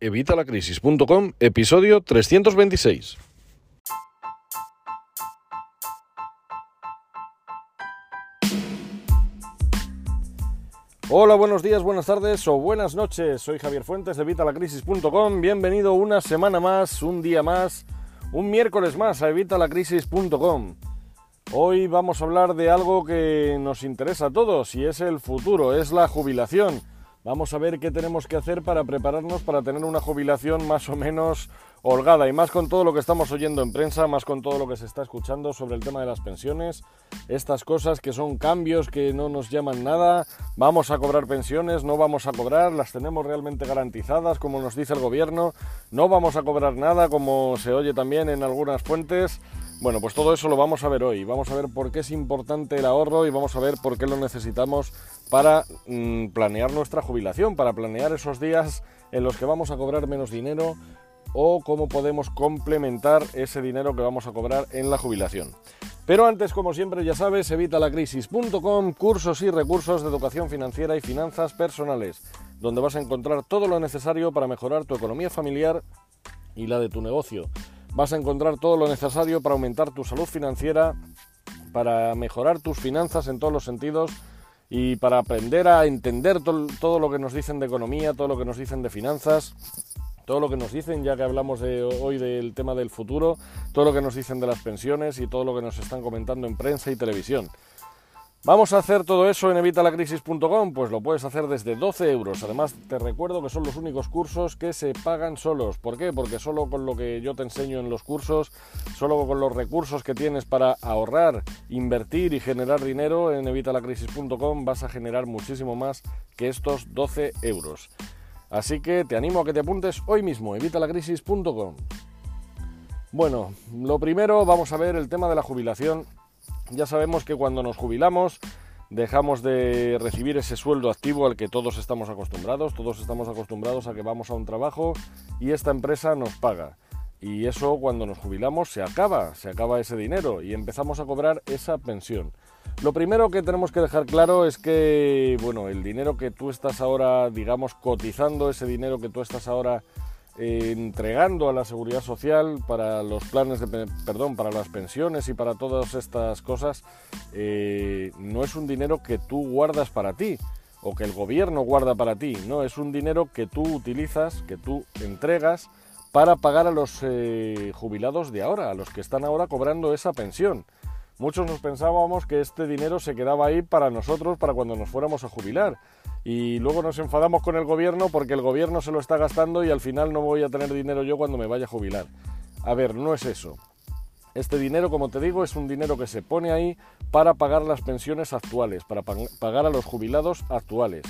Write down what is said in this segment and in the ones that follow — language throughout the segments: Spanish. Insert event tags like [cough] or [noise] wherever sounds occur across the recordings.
Evitalacrisis.com, episodio 326. Hola, buenos días, buenas tardes o buenas noches. Soy Javier Fuentes de Evitalacrisis.com. Bienvenido una semana más, un día más, un miércoles más a Evitalacrisis.com. Hoy vamos a hablar de algo que nos interesa a todos y es el futuro, es la jubilación. Vamos a ver qué tenemos que hacer para prepararnos para tener una jubilación más o menos holgada y más con todo lo que estamos oyendo en prensa, más con todo lo que se está escuchando sobre el tema de las pensiones, estas cosas que son cambios que no nos llaman nada, vamos a cobrar pensiones, no vamos a cobrar, las tenemos realmente garantizadas como nos dice el gobierno, no vamos a cobrar nada como se oye también en algunas fuentes. Bueno, pues todo eso lo vamos a ver hoy. Vamos a ver por qué es importante el ahorro y vamos a ver por qué lo necesitamos para mm, planear nuestra jubilación, para planear esos días en los que vamos a cobrar menos dinero o cómo podemos complementar ese dinero que vamos a cobrar en la jubilación. Pero antes, como siempre, ya sabes, evitalacrisis.com, cursos y recursos de educación financiera y finanzas personales, donde vas a encontrar todo lo necesario para mejorar tu economía familiar y la de tu negocio vas a encontrar todo lo necesario para aumentar tu salud financiera, para mejorar tus finanzas en todos los sentidos y para aprender a entender todo lo que nos dicen de economía, todo lo que nos dicen de finanzas, todo lo que nos dicen, ya que hablamos de hoy del tema del futuro, todo lo que nos dicen de las pensiones y todo lo que nos están comentando en prensa y televisión. ¿Vamos a hacer todo eso en evitalacrisis.com? Pues lo puedes hacer desde 12 euros. Además, te recuerdo que son los únicos cursos que se pagan solos. ¿Por qué? Porque solo con lo que yo te enseño en los cursos, solo con los recursos que tienes para ahorrar, invertir y generar dinero en evitalacrisis.com vas a generar muchísimo más que estos 12 euros. Así que te animo a que te apuntes hoy mismo, evitalacrisis.com. Bueno, lo primero vamos a ver el tema de la jubilación ya sabemos que cuando nos jubilamos dejamos de recibir ese sueldo activo al que todos estamos acostumbrados, todos estamos acostumbrados a que vamos a un trabajo y esta empresa nos paga. Y eso cuando nos jubilamos se acaba, se acaba ese dinero y empezamos a cobrar esa pensión. Lo primero que tenemos que dejar claro es que, bueno, el dinero que tú estás ahora, digamos, cotizando, ese dinero que tú estás ahora entregando a la seguridad social para los planes de perdón para las pensiones y para todas estas cosas eh, no es un dinero que tú guardas para ti o que el gobierno guarda para ti no es un dinero que tú utilizas que tú entregas para pagar a los eh, jubilados de ahora a los que están ahora cobrando esa pensión. Muchos nos pensábamos que este dinero se quedaba ahí para nosotros para cuando nos fuéramos a jubilar y luego nos enfadamos con el gobierno porque el gobierno se lo está gastando y al final no voy a tener dinero yo cuando me vaya a jubilar. A ver, no es eso. Este dinero, como te digo, es un dinero que se pone ahí para pagar las pensiones actuales, para pagar a los jubilados actuales.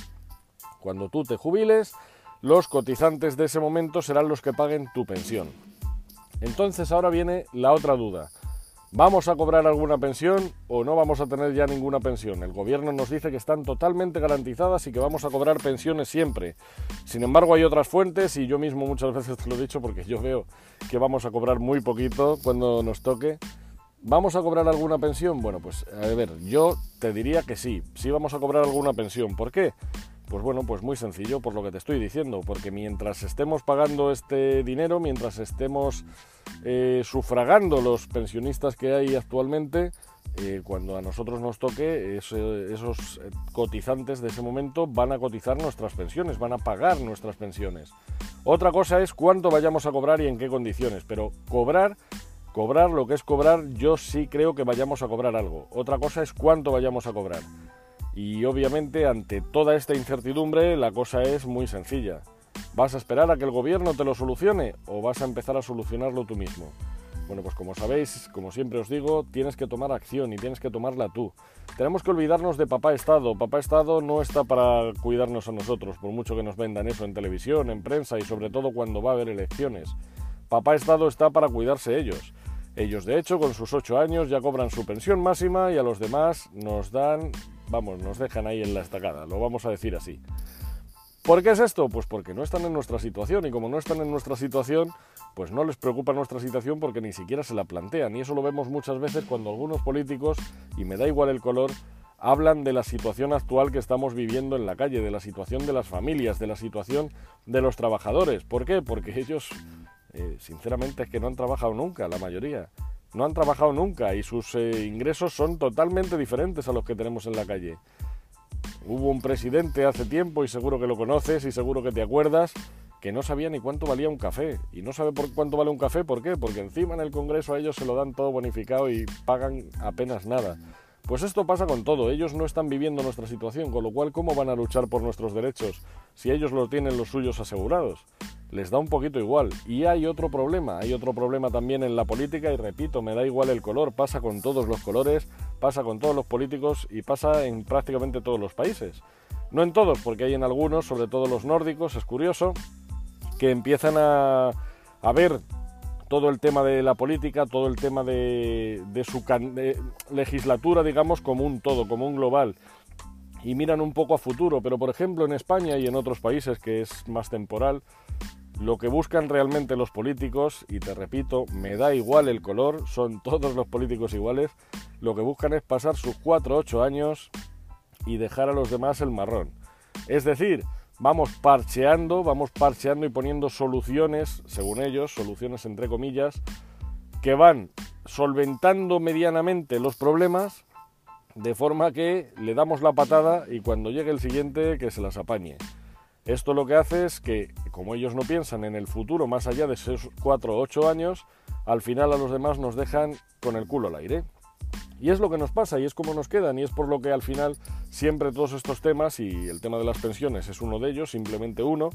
Cuando tú te jubiles, los cotizantes de ese momento serán los que paguen tu pensión. Entonces ahora viene la otra duda. ¿Vamos a cobrar alguna pensión o no vamos a tener ya ninguna pensión? El gobierno nos dice que están totalmente garantizadas y que vamos a cobrar pensiones siempre. Sin embargo, hay otras fuentes y yo mismo muchas veces te lo he dicho porque yo veo que vamos a cobrar muy poquito cuando nos toque. ¿Vamos a cobrar alguna pensión? Bueno, pues a ver, yo te diría que sí, sí vamos a cobrar alguna pensión. ¿Por qué? Pues bueno, pues muy sencillo, por lo que te estoy diciendo, porque mientras estemos pagando este dinero, mientras estemos eh, sufragando los pensionistas que hay actualmente, eh, cuando a nosotros nos toque, esos eh, cotizantes de ese momento van a cotizar nuestras pensiones, van a pagar nuestras pensiones. Otra cosa es cuánto vayamos a cobrar y en qué condiciones, pero cobrar, cobrar lo que es cobrar, yo sí creo que vayamos a cobrar algo. Otra cosa es cuánto vayamos a cobrar. Y obviamente ante toda esta incertidumbre la cosa es muy sencilla. ¿Vas a esperar a que el gobierno te lo solucione o vas a empezar a solucionarlo tú mismo? Bueno, pues como sabéis, como siempre os digo, tienes que tomar acción y tienes que tomarla tú. Tenemos que olvidarnos de papá Estado. Papá Estado no está para cuidarnos a nosotros, por mucho que nos vendan eso en televisión, en prensa y sobre todo cuando va a haber elecciones. Papá Estado está para cuidarse ellos. Ellos, de hecho, con sus ocho años ya cobran su pensión máxima y a los demás nos dan, vamos, nos dejan ahí en la estacada, lo vamos a decir así. ¿Por qué es esto? Pues porque no están en nuestra situación y como no están en nuestra situación, pues no les preocupa nuestra situación porque ni siquiera se la plantean. Y eso lo vemos muchas veces cuando algunos políticos, y me da igual el color, hablan de la situación actual que estamos viviendo en la calle, de la situación de las familias, de la situación de los trabajadores. ¿Por qué? Porque ellos, eh, sinceramente, es que no han trabajado nunca, la mayoría. No han trabajado nunca y sus eh, ingresos son totalmente diferentes a los que tenemos en la calle. Hubo un presidente hace tiempo, y seguro que lo conoces y seguro que te acuerdas, que no sabía ni cuánto valía un café. Y no sabe por cuánto vale un café, ¿por qué? Porque encima en el Congreso a ellos se lo dan todo bonificado y pagan apenas nada. Pues esto pasa con todo, ellos no están viviendo nuestra situación, con lo cual ¿cómo van a luchar por nuestros derechos si ellos lo tienen los suyos asegurados? Les da un poquito igual. Y hay otro problema, hay otro problema también en la política y repito, me da igual el color, pasa con todos los colores, pasa con todos los políticos y pasa en prácticamente todos los países. No en todos, porque hay en algunos, sobre todo los nórdicos, es curioso, que empiezan a, ver todo el tema de la política, todo el tema de, su legislatura, digamos, como un todo, como un global. Y miran un poco a futuro, pero por ejemplo en España y en otros países que es más temporal, lo que buscan realmente los políticos, y te repito, me da igual el color, son todos los políticos iguales, lo que buscan es pasar sus 4 o 8 años y dejar a los demás el marrón. Es decir, vamos parcheando, vamos parcheando y poniendo soluciones, según ellos, soluciones entre comillas, que van solventando medianamente los problemas de forma que le damos la patada y cuando llegue el siguiente que se las apañe. Esto lo que hace es que, como ellos no piensan en el futuro más allá de esos 4 o 8 años, al final a los demás nos dejan con el culo al aire. Y es lo que nos pasa y es como nos quedan y es por lo que al final siempre todos estos temas y el tema de las pensiones es uno de ellos, simplemente uno,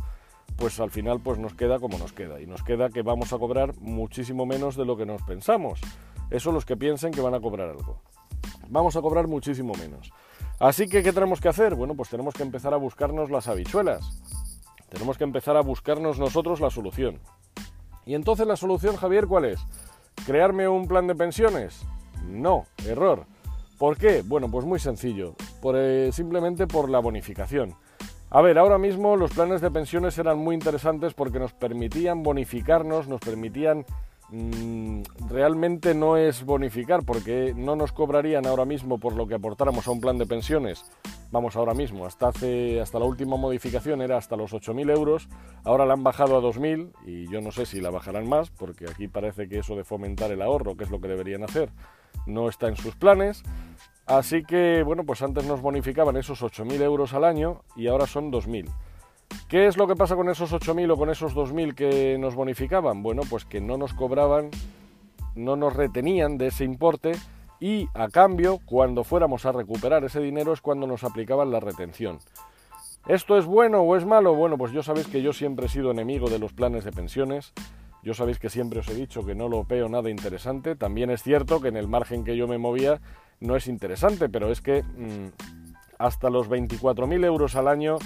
pues al final pues nos queda como nos queda y nos queda que vamos a cobrar muchísimo menos de lo que nos pensamos. Eso los que piensen que van a cobrar algo. Vamos a cobrar muchísimo menos. Así que, ¿qué tenemos que hacer? Bueno, pues tenemos que empezar a buscarnos las habichuelas. Tenemos que empezar a buscarnos nosotros la solución. Y entonces la solución, Javier, ¿cuál es? ¿Crearme un plan de pensiones? No, error. ¿Por qué? Bueno, pues muy sencillo, eh, simplemente por la bonificación. A ver, ahora mismo los planes de pensiones eran muy interesantes porque nos permitían bonificarnos, nos permitían realmente no es bonificar porque no nos cobrarían ahora mismo por lo que aportáramos a un plan de pensiones. Vamos ahora mismo, hasta, hace, hasta la última modificación era hasta los 8.000 euros, ahora la han bajado a 2.000 y yo no sé si la bajarán más porque aquí parece que eso de fomentar el ahorro, que es lo que deberían hacer, no está en sus planes. Así que, bueno, pues antes nos bonificaban esos 8.000 euros al año y ahora son 2.000. ¿Qué es lo que pasa con esos 8.000 o con esos 2.000 que nos bonificaban? Bueno, pues que no nos cobraban, no nos retenían de ese importe y a cambio, cuando fuéramos a recuperar ese dinero es cuando nos aplicaban la retención. ¿Esto es bueno o es malo? Bueno, pues yo sabéis que yo siempre he sido enemigo de los planes de pensiones. Yo sabéis que siempre os he dicho que no lo veo nada interesante. También es cierto que en el margen que yo me movía no es interesante, pero es que mm, hasta los 24.000 euros al año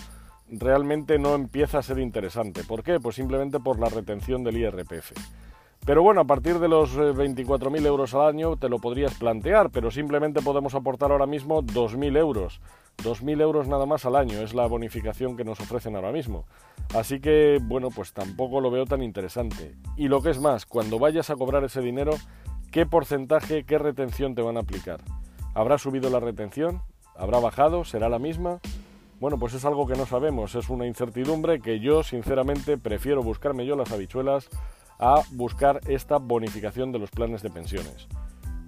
realmente no empieza a ser interesante. ¿Por qué? Pues simplemente por la retención del IRPF. Pero bueno, a partir de los 24.000 eh, euros al año te lo podrías plantear, pero simplemente podemos aportar ahora mismo 2.000 euros. 2.000 euros nada más al año es la bonificación que nos ofrecen ahora mismo. Así que, bueno, pues tampoco lo veo tan interesante. Y lo que es más, cuando vayas a cobrar ese dinero, ¿qué porcentaje, qué retención te van a aplicar? ¿Habrá subido la retención? ¿Habrá bajado? ¿Será la misma? Bueno, pues es algo que no sabemos, es una incertidumbre que yo sinceramente prefiero buscarme yo las habichuelas a buscar esta bonificación de los planes de pensiones.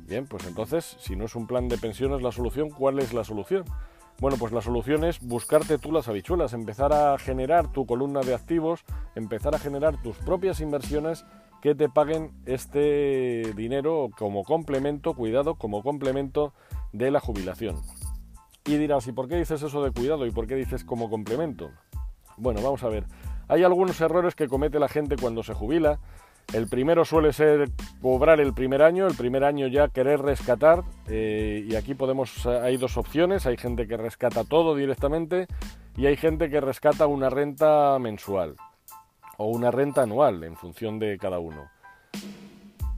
Bien, pues entonces, si no es un plan de pensiones la solución, ¿cuál es la solución? Bueno, pues la solución es buscarte tú las habichuelas, empezar a generar tu columna de activos, empezar a generar tus propias inversiones que te paguen este dinero como complemento, cuidado, como complemento de la jubilación. Y dirás, ¿y por qué dices eso de cuidado? ¿Y por qué dices como complemento? Bueno, vamos a ver. Hay algunos errores que comete la gente cuando se jubila. El primero suele ser cobrar el primer año, el primer año ya querer rescatar. Eh, y aquí podemos, hay dos opciones. Hay gente que rescata todo directamente y hay gente que rescata una renta mensual o una renta anual en función de cada uno.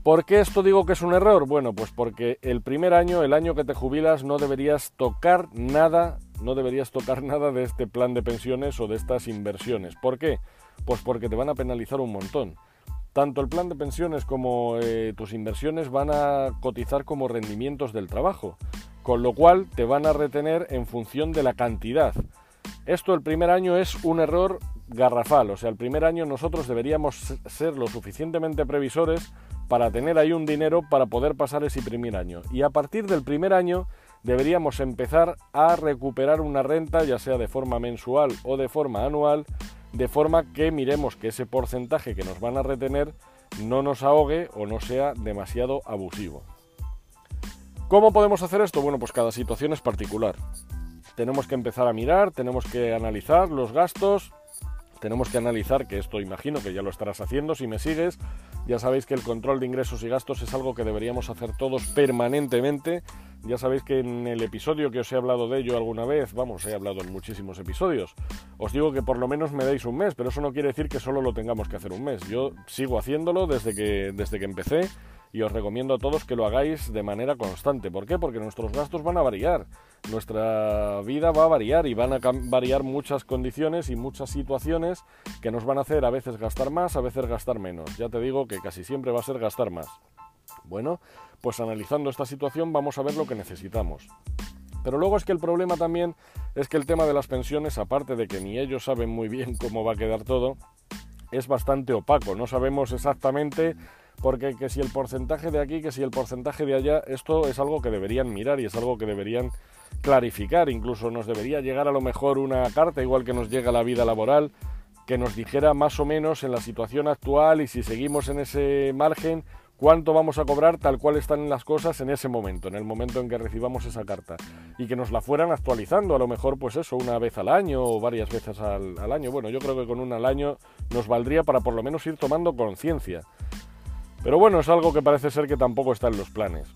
¿Por qué esto digo que es un error? Bueno, pues porque el primer año, el año que te jubilas, no deberías tocar nada, no deberías tocar [laughs] nada de este plan de pensiones o de estas inversiones. ¿Por qué? Pues porque te van a penalizar un montón. Tanto el plan de pensiones como eh, tus inversiones van a cotizar como rendimientos del trabajo. con lo cual te van a retener en función de la cantidad. Esto el primer año es un error garrafal, o sea, el primer año nosotros deberíamos ser lo suficientemente previsores para tener ahí un dinero para poder pasar ese primer año. Y a partir del primer año deberíamos empezar a recuperar una renta, ya sea de forma mensual o de forma anual, de forma que miremos que ese porcentaje que nos van a retener no nos ahogue o no sea demasiado abusivo. ¿Cómo podemos hacer esto? Bueno, pues cada situación es particular. Tenemos que empezar a mirar, tenemos que analizar los gastos, tenemos que analizar, que esto imagino que ya lo estarás haciendo si me sigues, ya sabéis que el control de ingresos y gastos es algo que deberíamos hacer todos permanentemente. Ya sabéis que en el episodio que os he hablado de ello alguna vez, vamos, he hablado en muchísimos episodios, os digo que por lo menos me deis un mes, pero eso no quiere decir que solo lo tengamos que hacer un mes. Yo sigo haciéndolo desde que, desde que empecé y os recomiendo a todos que lo hagáis de manera constante. ¿Por qué? Porque nuestros gastos van a variar, nuestra vida va a variar y van a variar muchas condiciones y muchas situaciones que nos van a hacer a veces gastar más, a veces gastar menos. Ya te digo que casi siempre va a ser gastar más. Bueno, pues analizando esta situación vamos a ver lo que necesitamos. Pero luego es que el problema también es que el tema de las pensiones, aparte de que ni ellos saben muy bien [laughs] cómo va a quedar todo, es bastante opaco. No sabemos exactamente porque que si el porcentaje de aquí, que si el porcentaje de allá, esto es algo que deberían mirar y es algo que deberían clarificar. Incluso nos debería llegar a lo mejor una carta, igual que nos llega la vida laboral, que nos dijera más o menos en la situación actual y si seguimos en ese margen, cuánto vamos a cobrar tal cual están las cosas en ese momento, en el momento en que recibamos esa carta. Y que nos la fueran actualizando, a lo mejor pues eso, una vez al año o varias veces al, al año. Bueno, yo creo que con una al año nos valdría para por lo menos ir tomando conciencia. Pero bueno, es algo que parece ser que tampoco está en los planes.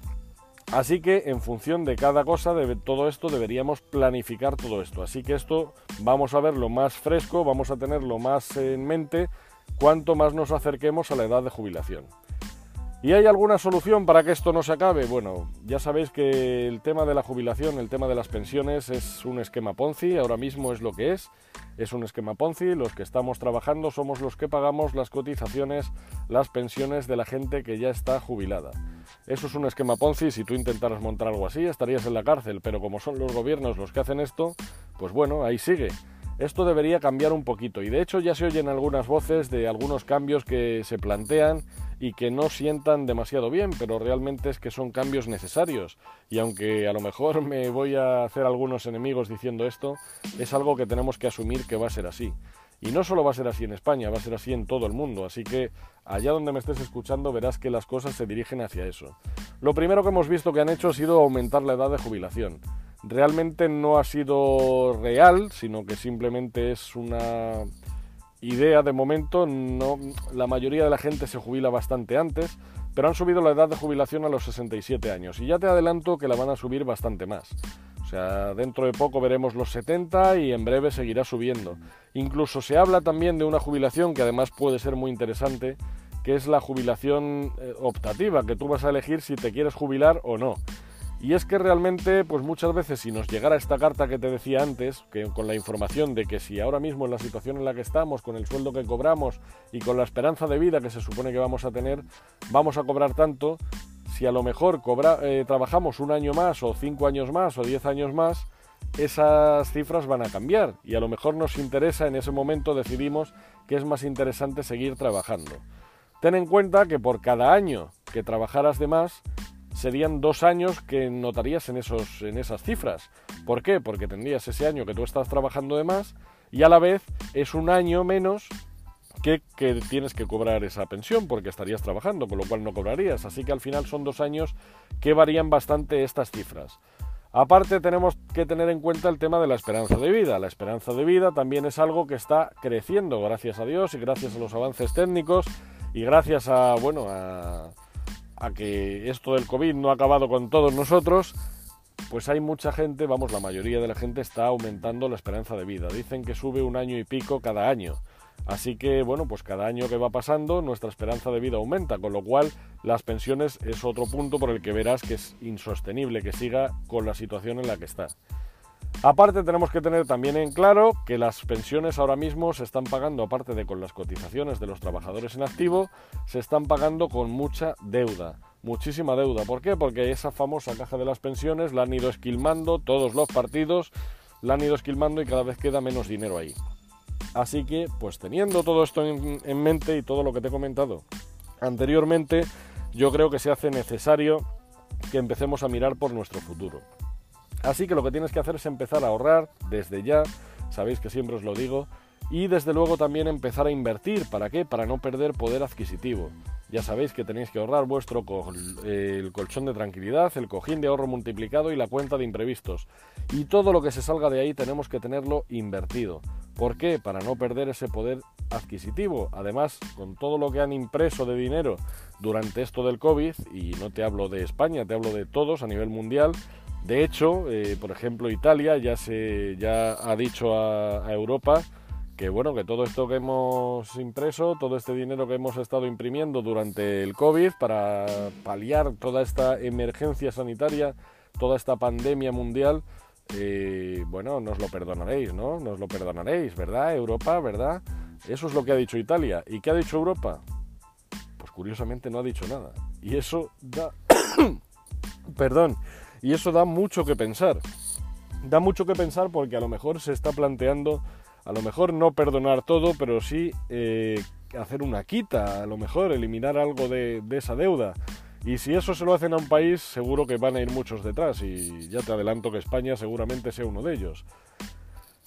Así que en función de cada cosa, de todo esto, deberíamos planificar todo esto. Así que esto vamos a verlo más fresco, vamos a tenerlo más en mente cuanto más nos acerquemos a la edad de jubilación. ¿Y hay alguna solución para que esto no se acabe? Bueno, ya sabéis que el tema de la jubilación, el tema de las pensiones es un esquema Ponzi, ahora mismo es lo que es, es un esquema Ponzi, los que estamos trabajando somos los que pagamos las cotizaciones, las pensiones de la gente que ya está jubilada. Eso es un esquema Ponzi, si tú intentaras montar algo así estarías en la cárcel, pero como son los gobiernos los que hacen esto, pues bueno, ahí sigue. Esto debería cambiar un poquito y de hecho ya se oyen algunas voces de algunos cambios que se plantean y que no sientan demasiado bien, pero realmente es que son cambios necesarios y aunque a lo mejor [laughs] me voy a hacer algunos enemigos diciendo esto, es algo que tenemos que asumir que va a ser así. Y no solo va a ser así en España, va a ser así en todo el mundo, así que allá donde me estés escuchando verás que las cosas se dirigen hacia eso. Lo primero que hemos visto que han hecho ha sido aumentar la edad de jubilación realmente no ha sido real, sino que simplemente es una idea de momento. No, la mayoría de la gente se jubila bastante antes, pero han subido la edad de jubilación a los 67 años y ya te adelanto que la van a subir bastante más. O sea, dentro de poco veremos los 70 y en breve seguirá subiendo. Incluso se habla también de una jubilación que además puede ser muy interesante, que es la jubilación eh, optativa, que tú vas a elegir si te quieres jubilar o no. Y es que realmente, pues muchas veces si nos llegara esta carta que te decía antes, que con la información de que si ahora mismo en la situación en la que estamos, con el sueldo que cobramos y con la esperanza de vida que se supone que vamos a tener, vamos a cobrar tanto, si a lo mejor eh, trabajamos un año más o cinco años más o diez años más, esas cifras van a cambiar y a lo mejor nos interesa en ese momento decidimos que es más interesante seguir trabajando. Ten en cuenta que por cada año que trabajaras de más, serían dos años que notarías en, esos, en esas cifras. ¿Por qué? Porque tendrías ese año que tú estás trabajando de más y a la vez es un año menos que, que, tienes que cobrar esa pensión porque estarías trabajando, con lo cual no cobrarías. Así que al final son dos años que varían bastante estas cifras. Aparte tenemos que tener en cuenta el tema de la esperanza de vida. La esperanza de vida también es algo que está creciendo, gracias a Dios y gracias a los avances técnicos y gracias a, bueno, a, a que esto del COVID no ha acabado con todos nosotros, pues hay mucha gente, vamos, la mayoría de la gente está aumentando la esperanza de vida. Dicen que sube un año y pico cada año. Así que, bueno, pues cada año que va pasando nuestra esperanza de vida aumenta, con lo cual las pensiones es otro punto por el que verás que es insostenible que siga con la situación en la que está. Aparte tenemos que tener también en claro que las pensiones ahora mismo se están pagando, aparte de con las cotizaciones de los trabajadores en activo, se están pagando con mucha deuda. muchísima deuda. ¿Por qué? Porque esa famosa caja de las pensiones la han ido esquilmando todos los partidos, la han ido esquilmando y cada vez queda menos dinero ahí. Así que, pues teniendo todo esto en, en mente y todo lo que te he comentado anteriormente, yo creo que se hace necesario que empecemos a mirar por nuestro futuro. Así que lo que tienes que hacer es empezar a ahorrar desde ya, sabéis que siempre os lo digo, y desde luego también empezar a invertir. ¿Para qué? Para no perder poder adquisitivo. Ya sabéis que tenéis que ahorrar vuestro el colchón de tranquilidad, el cojín de ahorro multiplicado y la cuenta de imprevistos. Y todo lo que se salga de ahí tenemos que tenerlo invertido. ¿Por qué? Para no perder ese poder adquisitivo. Además, con todo lo que han impreso de dinero durante esto del COVID, y no te hablo de España, te hablo de todos a nivel mundial, de hecho, eh, por ejemplo, Italia ya, se, ya ha dicho a Europa que bueno, que todo esto que hemos impreso, todo este dinero que hemos estado imprimiendo durante el COVID para paliar toda esta emergencia sanitaria, toda esta pandemia mundial, eh, bueno, nos lo perdonaréis, ¿no? Nos lo perdonaréis, ¿verdad? Europa, ¿verdad? Eso es lo que ha dicho Italia. ¿Y qué ha dicho Europa? Pues curiosamente no ha dicho nada. Y eso da... [coughs] Perdón. Y eso da mucho que pensar. Da mucho que pensar porque a lo mejor se está planteando a lo mejor no perdonar todo, pero sí eh, hacer una quita, a lo mejor eliminar algo de, esa deuda. Y si eso se lo hacen a un país, seguro que van a ir muchos detrás. Y ya te adelanto que España seguramente sea uno de ellos.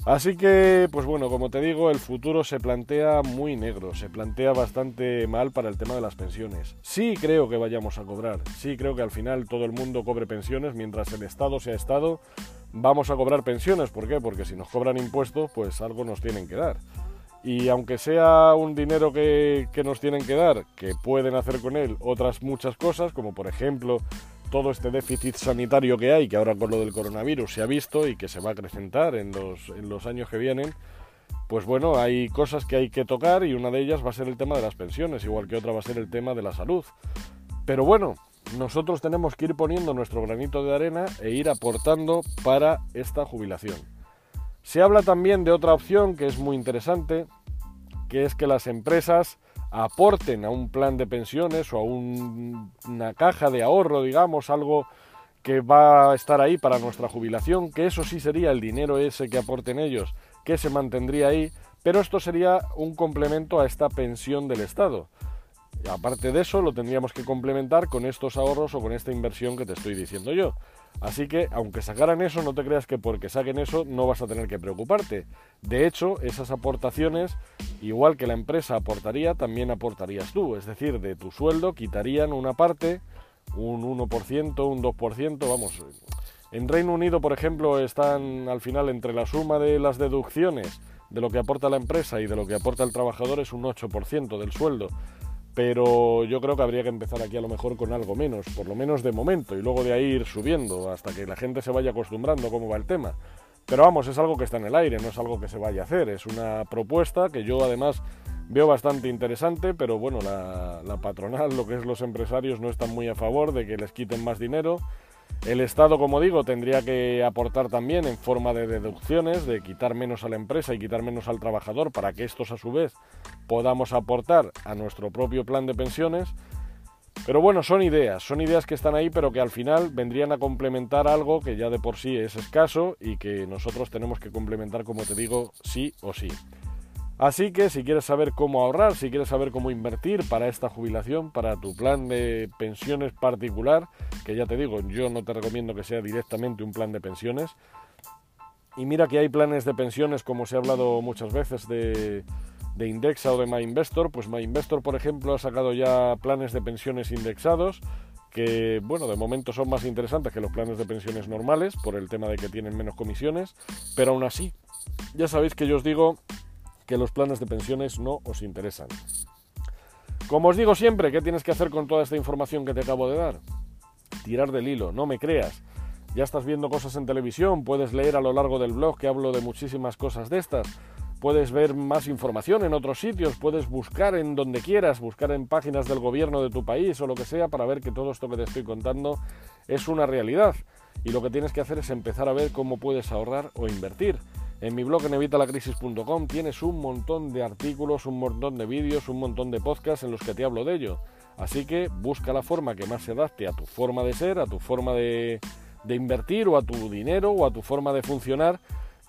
Así que, pues bueno, como te digo, el futuro se plantea muy negro, se plantea bastante mal para el tema de las pensiones. Sí creo que vayamos a cobrar, sí creo que al final todo el mundo cobre pensiones mientras el Estado sea Estado vamos a cobrar pensiones. ¿Por qué? Porque si nos cobran impuestos, pues algo nos tienen que dar. Y aunque sea un dinero que, nos tienen que dar, que pueden hacer con él otras muchas cosas, como por ejemplo todo este déficit sanitario que hay, que ahora con lo del coronavirus se ha visto y que se va a acrecentar en los, en los años que vienen, pues bueno, hay cosas que hay que tocar y una de ellas va a ser el tema de las pensiones, igual que otra va a ser el tema de la salud. Pero bueno, nosotros tenemos que ir poniendo nuestro granito de arena e ir aportando para esta jubilación. Se habla también de otra opción que es muy interesante, que es que las empresas aporten a un plan de pensiones o a una caja de ahorro, digamos, algo que va a estar ahí para nuestra jubilación, que eso sí sería el dinero ese que aporten ellos, que se mantendría ahí, pero esto sería un complemento a esta pensión del Estado. Aparte de eso, lo tendríamos que complementar con estos ahorros o con esta inversión que te estoy diciendo yo. Así que, aunque sacaran eso, no te creas que porque saquen eso no vas a tener que preocuparte. De hecho, esas aportaciones, igual que la empresa aportaría, también aportarías tú. Es decir, de tu sueldo quitarían una parte, un 1%, un 2%, vamos. En Reino Unido, por ejemplo, están al final entre la suma de las deducciones de lo que aporta la empresa y de lo que aporta el trabajador es un 8% del sueldo pero yo creo que habría que empezar aquí a lo mejor con algo menos, por lo menos de momento, y luego de ahí ir subiendo hasta que la gente se vaya acostumbrando cómo va el tema. Pero vamos, es algo que está en el aire, no es algo que se vaya a hacer, es una propuesta que yo además veo bastante interesante, pero bueno, la, la patronal, lo que es los empresarios, no están muy a favor de que les quiten más dinero el Estado, como digo, tendría que aportar también en forma de deducciones, de quitar menos a la empresa y quitar menos al trabajador para que estos a su vez podamos aportar a nuestro propio plan de pensiones. Pero bueno, son ideas, son ideas que están ahí, pero que al final vendrían a complementar algo que ya de por sí es escaso y que nosotros tenemos que complementar, como te digo, sí o sí. Así que si quieres saber cómo ahorrar, si quieres saber cómo invertir para esta jubilación, para tu plan de pensiones particular, que ya te digo, yo no te recomiendo que sea directamente un plan de pensiones. Y mira que hay planes de pensiones, como se ha hablado muchas veces, de, Indexa o de MyInvestor. Pues MyInvestor, por ejemplo, ha sacado ya planes de pensiones indexados que, bueno, de momento son más interesantes que los planes de pensiones normales por el tema de que tienen menos comisiones, pero aún así, ya sabéis que yo os digo que los planes de pensiones no os interesan. Como os digo siempre, ¿qué tienes que hacer con toda esta información que te acabo de dar? Tirar del hilo, no me creas. Ya estás viendo cosas en televisión, puedes leer a lo largo del blog que hablo de muchísimas cosas de estas, puedes ver más información en otros sitios, puedes buscar en donde quieras, buscar en páginas del gobierno de tu país o lo que sea para ver que todo esto que te estoy contando es una realidad. Y lo que tienes que hacer es empezar a ver cómo puedes ahorrar o invertir. En mi blog en evitalacrisis.com tienes un montón de artículos, un montón de vídeos, un montón de podcasts en los que te hablo de ello. Así que busca la forma que más se adapte a tu forma de ser, a tu forma de, de invertir o a tu dinero o a tu forma de funcionar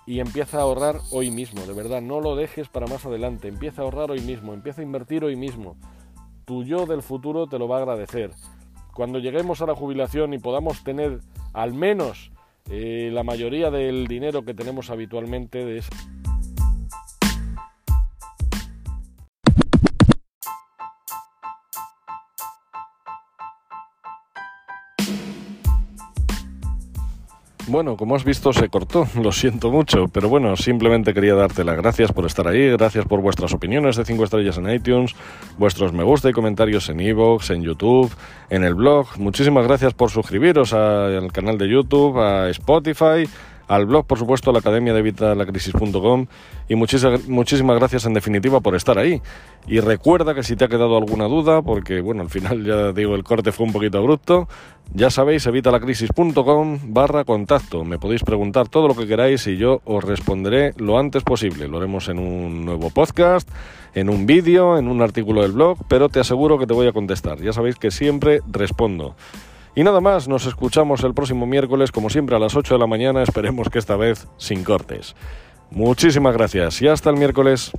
y empieza a ahorrar hoy mismo, de verdad, no lo dejes para más adelante, empieza a ahorrar hoy mismo, empieza a invertir hoy mismo. Tu yo del futuro te lo va a agradecer. Cuando lleguemos a la jubilación y podamos tener al menos eh, la mayoría del dinero que tenemos habitualmente de Bueno, como has visto se cortó, lo siento mucho, pero bueno, simplemente quería darte las gracias por estar ahí, gracias por vuestras opiniones de 5 estrellas en iTunes, vuestros me gusta y comentarios en iVoox, en YouTube, en el blog. Muchísimas gracias por suscribiros al canal de YouTube, a Spotify, al blog, por supuesto, a la Academia de Vitalacrisis.com y muchísimas, muchísimas gracias en definitiva por estar ahí. Y recuerda que si te ha quedado alguna duda, porque bueno, al final ya digo, el corte fue un poquito abrupto, ya sabéis, evitalacrisis.com barra contacto. Me podéis preguntar todo lo que queráis y yo os responderé lo antes posible. Lo haremos en un nuevo podcast, en un vídeo, en un artículo del blog, pero te aseguro que te voy a contestar. Ya sabéis que siempre respondo. Y nada más, nos escuchamos el próximo miércoles, como siempre a las 8 de la mañana, esperemos que esta vez sin cortes. Muchísimas gracias y hasta el miércoles.